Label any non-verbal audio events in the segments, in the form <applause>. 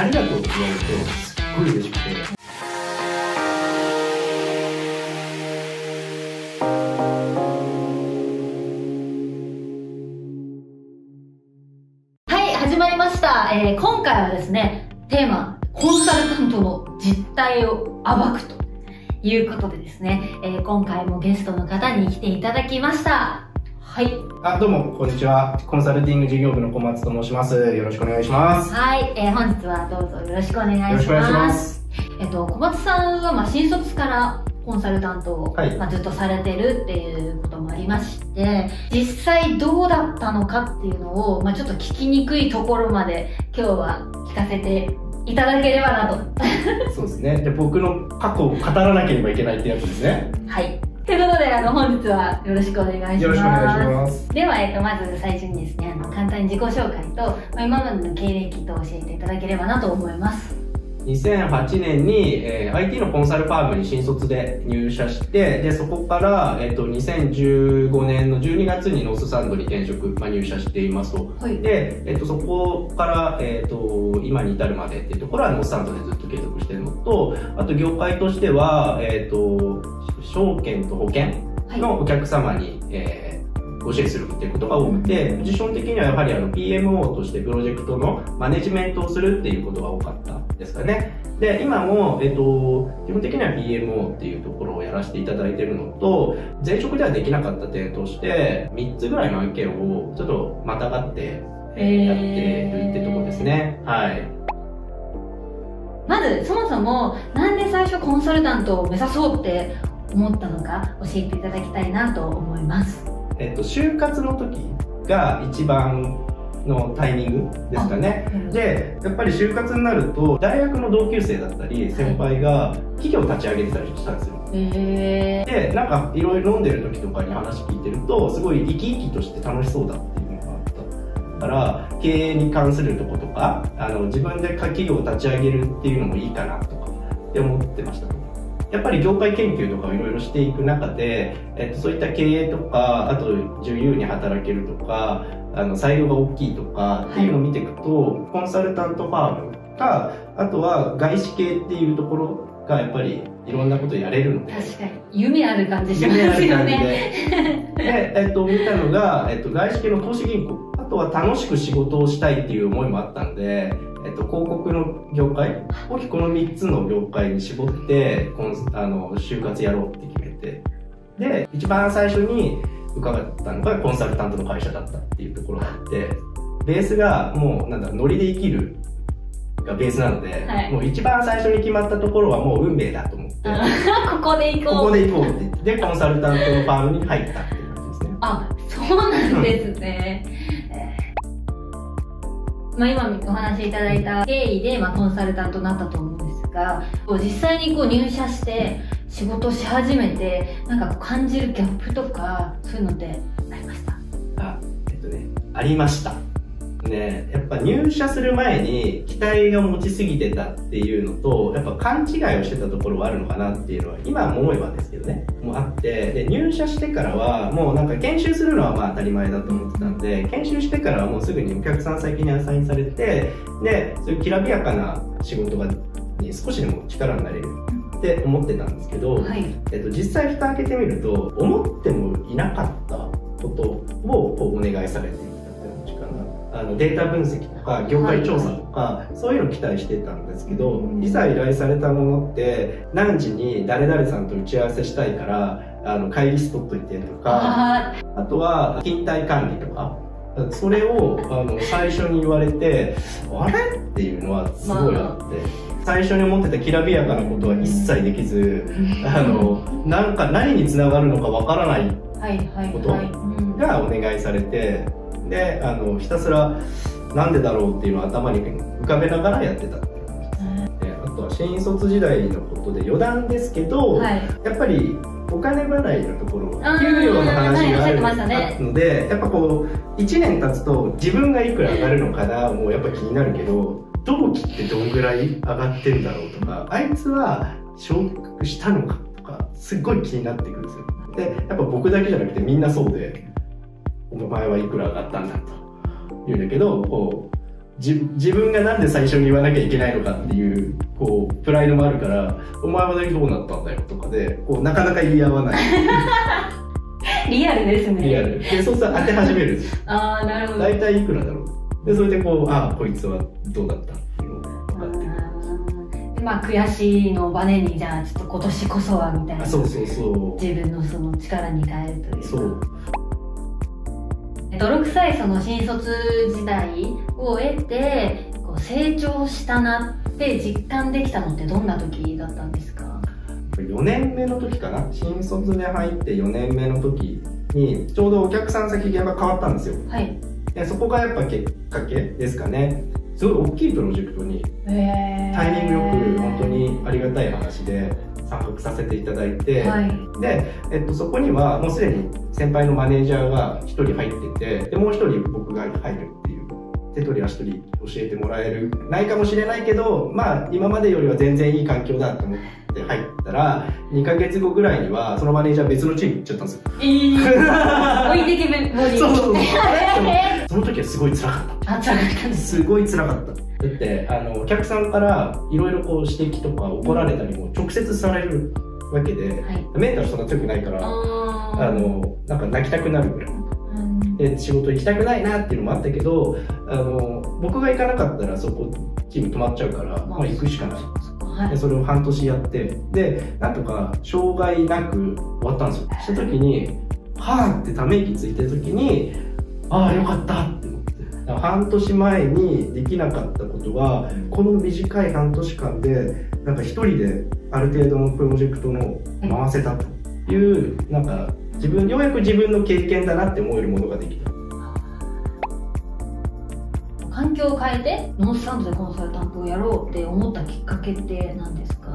ありがとうって言われると、すっごい嬉しくて。はい、始まりました。えー今回はですね、テーマ、コンサルタントの実態を暴くということでですね、えー今回もゲストの方に来ていただきました。はい。あ、どうも、こんにちは。コンサルティング事業部の小松と申します。よろしくお願いします。はい、えー本日はどうぞよろしくお願いします。よろしくお願いします。えっと、小松さんは、まあ、新卒からコンサルタントを、はいまあ、ずっとされてるっていうこともありまして、実際どうだったのかっていうのを、まあ、ちょっと聞きにくいところまで今日は聞かせていただければなと。そうですね。で、僕の過去を語らなければいけないってやつですね。はい。ということで、あの、本日はよろしくお願いします。よろしくお願いします。では、えっと、まず最初にですね、あの、簡単に自己紹介と、まあ、今までの経歴と教えていただければなと思います。2008年に、えー IT のコンサルファームに新卒で入社して、で、そこから、えっ、と、2015年の12月にノースサンドに転職、まあ、入社していますと。はい。で、えっと、そこから、えっと、今に至るまでっていうところはノースサンドでずっと継続してるのと、あと業界としては、えっと、証券と保険はい。のお客様に、えーご支援するっていうことが多くて、ポジション的にはやはりあの PMO としてプロジェクトのマネジメントをするっていうことが多かったですかね。で、今も、えっと、基本的には PMO っていうところをやらせていただいてるのと、前職ではできなかった点として、3つぐらいの案件をちょっとまたがって、えーやってるってところですね。はい。まず、そもそも、なんで最初コンサルタントを目指そうって思ったのか教えていただきたいなと思います。えっと、就活の時が一番のタイミングですかね。で、やっぱり就活になると、大学の同級生だったり、先輩が企業立ち上げてたりしたんですよ。へえで、なんかいろいろ飲んでる時とかに話聞いてると、すごい生き生きとして楽しそうだっていうのがあった。から、経営に関するとことか、あの、自分で企業を立ち上げるっていうのもいいかなとかって思ってました。やっぱり業界研究とかをいろいろしていく中で、えっと、そういった経営とか、あと自由に働けるとか、あの、裁量が大きいとかっていうのを見ていくと、コンサルタントファームか、あとは外資系っていうところがやっぱりいろんなことやれるので、確かに。夢ある感じします夢ある感じよね。で。<laughs> で、えっと、見たのが、えっと、外資系の投資銀行。あとは楽しく仕事をしたいっていう思いもあったので、えっと、広告の業界大きくこの3つの業界に絞って、あの、就活やろうって決めて。で、一番最初に伺ったのがコンサルタントの会社だったっていうところがあって、ベースがもう、なんだ、ノリで生きるがベースなので、はいもう一番最初に決まったところはもう運命だと思って、<laughs> ここで行こう。ここで行こうって言って、で、コンサルタントのファームに入ったっていう感じですね。あ、そうなんですね。<laughs> まあ、今お話しいただいた経緯で、まあ、コンサルタントになったと思うんですが、実際にこう入社して仕事し始めて、なんか感じるギャップとか、そういうのってありました？あ、えっとね、ありました。ね、やっぱ入社する前に期待が持ちすぎてたっていうのと、やっぱ勘違いをしてたところはあるのかなっていうのは、今思えばですけどね、もあって、で、入社してからは、もうなんか研修するのはまあ当たり前だと思ってたんで、研修してからはもうすぐにお客さん先にアサインされて、で、そういうきらびやかな仕事が、に少しでも力になれる。って思ってたんですけど、はい。えっと、実際蓋開けてみると思ってもいなかったことをこうお願いされていたって感じかなあのデータ分析とか業界調査とか、そういうの期待してたんですけど、うん。いざ依頼されたものって何時に誰々さんと打ち合わせしたいからあの会議室取っといてとかああとは勤怠管理とかそれをあの最初に言われてあれ？っていうのはすごいあって。最初に思ってたきらびやかなことは一切できず、あの、なんか何につながるのかわからない。ことがお願いされて、で、あの、ひたすらなんでだろうっていうのを頭に浮かべながらやってた新卒時代のことで余談ですけど、はい。やっぱりお金払いのところ、給料の話があるましたねので、やっぱこう、1年経つと自分がいくら上がるのかな、もうやっぱ気になるけど、同期ってどんぐらい上がってるだろうとか、あいつは昇格したのかとか、すっごい気になってくるんですよ。で、やっぱ僕だけじゃなくてみんなそうで、お前はいくら上がったんだと言うんだけど、こう、じ自分がなんで最初に言わなきゃいけないのかっていうこうプライドもあるから「お前はどうなったんだよ」とかでこうなかなか言い合わない。<laughs> リアルですね。リアル。でそうしたら当て始める。<laughs> ああなるほど。大体いくらだろう。でそれでこうああこいつはどうだったっていうのが分かってまあ悔しいのをバネにじゃあちょっと今年こそはみたいな。あそうそうそう。自分のその力に変えるというか。そう泥臭いその新卒時代を得てこう成長したなって実感できたのってどんな時だったんですか？4年目の時かな。新卒で入って4年目の時にちょうどお客さん先現場変わったんですよ。はい。でそこがやっぱきっかけですかね。すごい大きいプロジェクトにへタイミングよく本当にありがたい話で参画させていただいて、はい。で、えっと、そこにはもうすでに先輩のマネージャーが1人入っててでもう1人僕が入る手取り足取り教えてもらえるないかもしれないけどまあ今までよりは全然いい環境だと思って入ったら2ヶ月後ぐらいにはそのマネージャー別のチーム行っちゃったんですよ。えー、置いてけぼり。そうそうそう。え <laughs> その時はすごい辛かった。ーあ、辛かった。すすごい辛かった。だってあのお客さんからいろいろこう指摘とか怒られたりも直接されるわけではい。メンタルそんな強くないからあのなんか泣きたくなるぐらい。うんで仕事行きたくないなっていうのもあったけどあの僕が行かなかったらそこチーム止まっちゃうから、まあ、行くしかない。でそれを半年やってでなんとか障害なく終わったんですよ。した時にはあってため息ついてる時にああよかったって思って。半年前にできなかったことがこの短い半年間でなんか一人である程度のプロジェクトの回せたというなんか自分ようやく自分の経験だなって思えるものができた。環境を変えてノースサンドでコンサルタントをやろうって思ったきっかけって何ですか？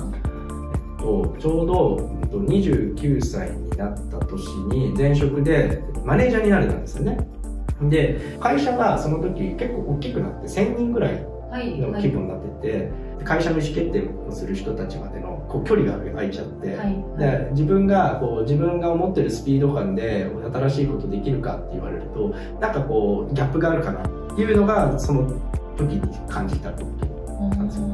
とちょうどえっと29歳になった年に前職でマネージャーになれたんですよね。で会社がその時結構大きくなって1000人ぐらいの規模になってて、会社の意思決定をする人たちまでのこう距離が空いちゃって、はい。で自分がこう自分が思ってるスピード感で新しいことできるかって言われるとなんかこうギャップがあるかなっていうのがその時に感じたことなんですよ。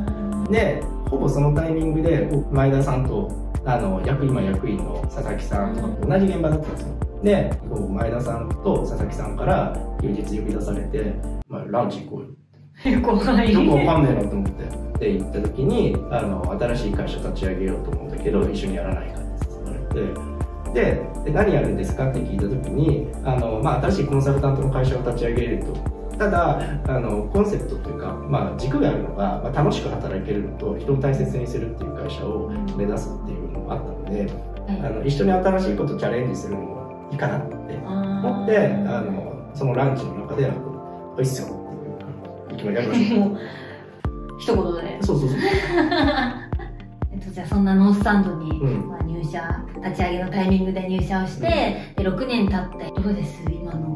でほぼそのタイミングで前田さんとあの役今役員の佐々木さんと同じ現場だったんですよ。で前田さんと佐々木さんから休日呼び出されて、まあ、ランチ行こうよ怖い。よくわかんねえなと思って。で行った時にあの新しい会社立ち上げようと思うんだけど一緒にやらないかって言われて。でで何やるんですか？って聞いた時にあの、まあ、新しいコンサルタントの会社を立ち上げると。ただあのコンセプトというか、まあ、軸があるのが、まあ、楽しく働けるのと人を大切にするっていう会社を目指すっていうのもあったのであの一緒に新しいことチャレンジするのもいいかなって思ってあのそのランチの中で「おいっすよ」決まりやりましょうもう一言でそうそうそう。えっと、じゃあそんなノースサンドに、うん。まあ、入社立ち上げのタイミングで入社をして、で6年経ってどうです？今の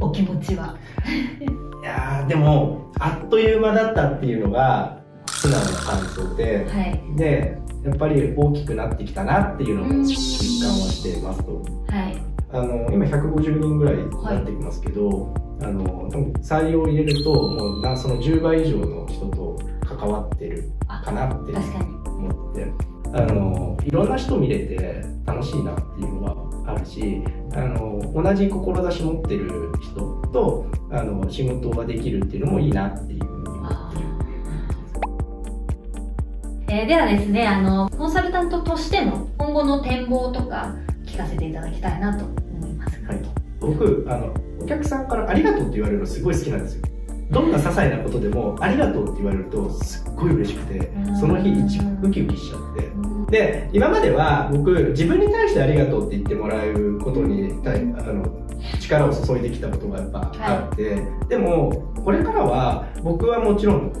お気持ちは？<laughs> いやーでもあっという間だったっていうのが素直な感想ではい。でやっぱり大きくなってきたなっていうのも実感はしてますと。はい。あの今150人ぐらいになってきますけど、あの採用を入れるともうなその10倍以上の人と関わってるあかなって思ってあのいろんな人見れて楽しいなっていうのはあるしあの同じ志持ってる人とあの仕事ができるっていうのもいいなっていう。えーではですねあのコンサルタントとしての今後の展望とか聞かせていただきたいなと思います。はい、僕あのお客さんから「ありがとう」って言われるのすごい好きなんですよ。どんな些細なことでも「ありがとう」って言われるとすっごい嬉しくてその日一ウキウキしちゃって。で今までは僕自分に対して「ありがとう」って言ってもらうことに対あの力を注いできたことがやっぱあって、でもこれからは僕はもちろんのこ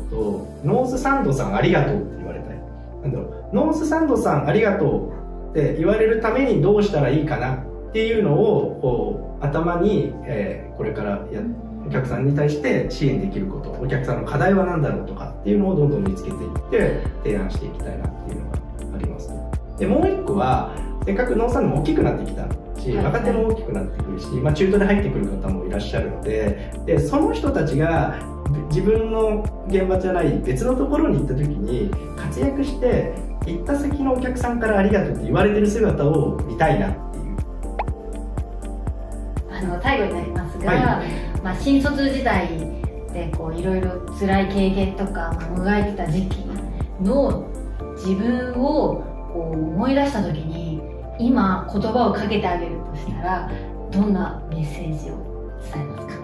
とノースサンドさんありがとうって言われたい。なんだろう。ノースサンドさんありがとうって言われるためにどうしたらいいかなっていうのをこう頭に、えーこれからやお客さんに対して支援できることお客さんの課題は何だろうとかっていうのをどんどん見つけていって提案していきたいなっていうのがあります。でもう一個はせっかく農産も大きくなってきたしはい。若手も大きくなってくるし、まあ、中途で入ってくる方もいらっしゃるのででその人たちが自分の現場じゃない別のところに行った時に活躍して行った先のお客さんからありがとうって言われてる姿を見たいなっていうあの最後になりますが、はい。まあ、新卒時代でこういろいろ辛い経験とか、まあ、もがいてた時期の自分をこう思い出した時に今言葉をかけてあげるとしたらどんなメッセージを伝えますか？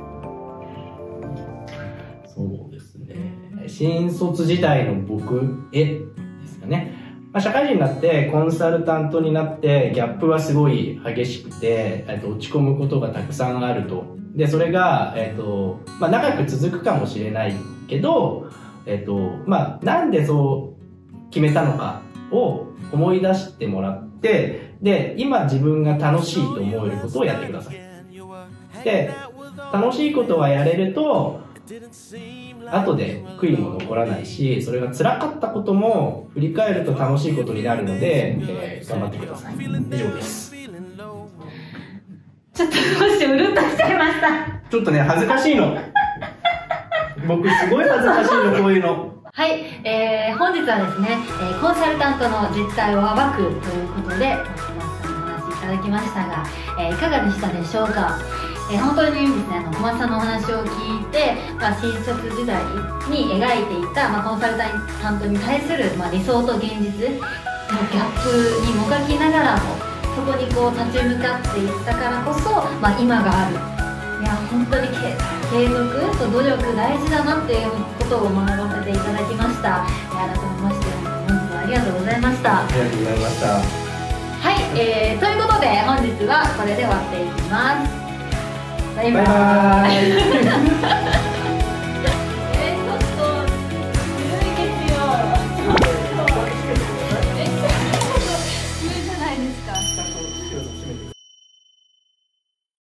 そうですね。新卒時代の僕へですよねまあ、社会人になってコンサルタントになってギャップはすごい激しくて、えっと、落ち込むことがたくさんあると。でそれが、えっとまあ、長く続くかもしれないけど、えっとまあ、なんでそう決めたのかを思い出してもらってで今自分が楽しいと思えることをやってください。で楽しいことはやれると後で悔いも残らないしそれが辛かったことも振り返ると楽しいことになるので、えー頑張ってください。以上です。ちょっと少しうるっとしちゃいました。ちょっとね恥ずかしいの。僕すごい恥ずかしいのこういうの。はい、えー、本日はですね、えーコンサルタントの実態を暴くということでだきましたが、えーいかがでしたでしょうか、えー本当にですねあの小松さんのお話を聞いて、まあ、新卒時代に描いていた、まあ、コンサルタントに対する、まあ、理想と現実のギャップにもがきながらもそこにこう立ち向かっていったからこそ、まあ、今がある。いや本当に継継続と努力大事だなっていうことを学ばせていただきました。え改めまして本日はありがとうございました。ありがとうございました、えー、ということで本日はこれで終わっていきます。バイバーイ。